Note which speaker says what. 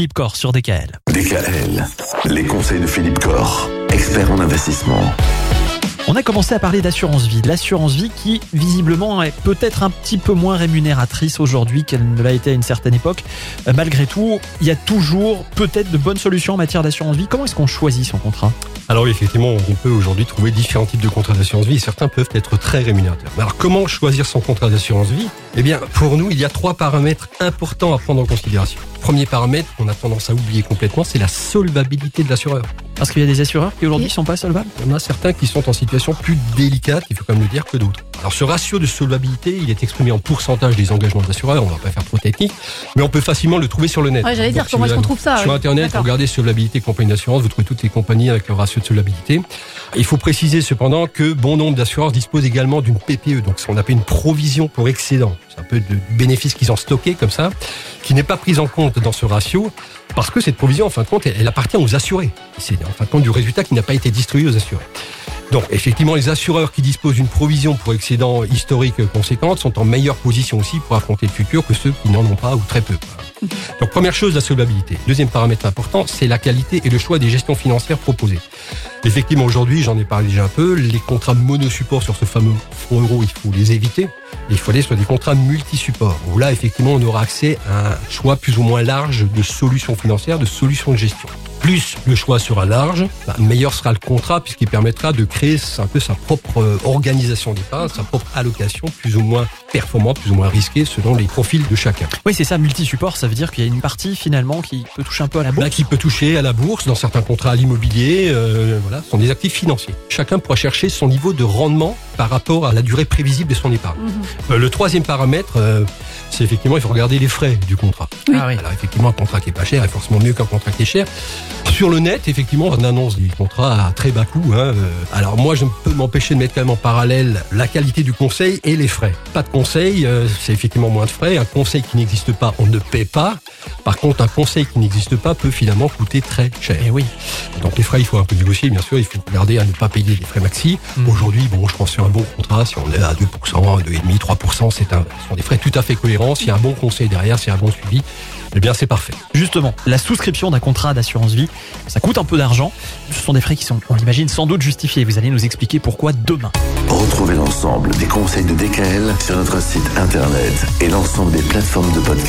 Speaker 1: Philippe Corr sur DKL.
Speaker 2: DKL, les conseils de Philippe Corr, expert en investissement.
Speaker 1: On a commencé à parler d'assurance vie, de l'assurance vie qui visiblement est peut-être un petit peu moins rémunératrice aujourd'hui qu'elle ne l'a été à une certaine époque. Euh, malgré tout, il y a toujours peut-être de bonnes solutions en matière d'assurance vie. Comment est-ce qu'on choisit son contrat?
Speaker 3: Alors oui, effectivement, on peut aujourd'hui trouver différents types de contrats d'assurance vie et certains peuvent être très rémunérateurs. Mais alors comment choisir son contrat d'assurance vie? Eh bien, pour nous, il y a trois paramètres importants à prendre en considération. Premier paramètre qu'on a tendance à oublier complètement, c'est la solvabilité de l'assureur.
Speaker 1: Parce qu'il y a des assureurs qui aujourd'hui ne sont pas solvables?
Speaker 3: Il y en a certains qui sont en situation plus délicate, il faut quand même le dire, que d'autres. Alors ce ratio de solvabilité, il est exprimé en pourcentage des engagements de l'assureur, on va pas faire trop technique, mais on peut facilement le trouver sur le net.
Speaker 4: Ouais, j'allais dire,
Speaker 3: Donc,
Speaker 4: comment
Speaker 3: si
Speaker 4: est-ce qu'on trouve ça
Speaker 3: Sur. Internet, vous regardez solvabilité compagnie d'assurance, vous trouvez toutes les compagnies avec leur ratio de solvabilité. Il faut préciser cependant que bon nombre d'assureurs disposent également d'une PPE, donc ce qu'on appelle une provision pour excédent. C'est un peu de bénéfices qu'ils ont stockés comme ça, qui n'est pas prise en compte dans ce ratio, parce que cette provision, en fin de compte, elle appartient aux assurés. C'est en fin de compte du résultat qui n'a pas été distribué aux assurés. Donc, effectivement, les assureurs qui disposent d'une provision pour excédent historique conséquente sont en meilleure position aussi pour affronter le futur que ceux qui n'en ont pas ou très peu. Donc, première chose, la solvabilité. Deuxième paramètre important, c'est la qualité et le choix des gestions financières proposées. Effectivement, aujourd'hui, j'en ai parlé déjà un peu, les contrats monosupport sur ce fameux fonds euro, il faut les éviter. Il faut aller sur des contrats multi-supports, où là, effectivement, on aura accès à un choix plus ou moins large de solutions financières, de solutions de gestion. Plus le choix sera large, bah, meilleur sera le contrat puisqu'il permettra de créer un peu sa propre euh, organisation d'épargne, sa propre allocation plus ou moins performante, plus ou moins risquée selon les profils de chacun.
Speaker 1: Oui, c'est ça, multi-support, ça veut dire qu'il y a une partie finalement qui peut toucher un peu à la bourse.
Speaker 3: Là, qui peut toucher à la bourse, dans certains contrats à l'immobilier, euh, voilà, ce sont des actifs financiers. Chacun pourra chercher son niveau de rendement par rapport à la durée prévisible de son épargne.
Speaker 4: Mhm.
Speaker 3: Euh, le troisième paramètre, euh, c'est effectivement, il faut regarder les frais du contrat.
Speaker 1: Ah oui.
Speaker 3: Alors effectivement, un contrat qui est pas cher est forcément mieux qu'un contrat qui est cher. Sur le net, effectivement, on annonce des contrats à très bas coût. hein, euh. Alors moi, je ne peux m'empêcher de mettre quand même en parallèle la qualité du conseil et les frais. Pas de conseil, euh, c'est effectivement moins de frais. Un conseil qui n'existe pas, on ne paie pas. Par contre, un conseil qui n'existe pas peut finalement coûter très cher.
Speaker 1: Et oui.
Speaker 3: Donc les frais, il faut un peu négocier, bien sûr. Il faut regarder à ne pas payer les frais maxi.
Speaker 1: Mhm.
Speaker 3: Aujourd'hui, bon, je pense sur un bon contrat, si on est à 2%, 2,5%, 3%, c'est un, ce sont des frais tout à fait cohérents. S'il y a un bon conseil derrière, s'il y a un bon suivi, eh bien, c'est parfait.
Speaker 1: Justement, la souscription d'un contrat d'assurance vie, ça coûte un peu d'argent. Ce sont des frais qui sont, on l'imagine, sans doute justifiés. Vous allez nous expliquer pourquoi demain.
Speaker 2: Retrouvez l'ensemble des conseils de DKL sur notre site internet et l'ensemble des plateformes de podcast.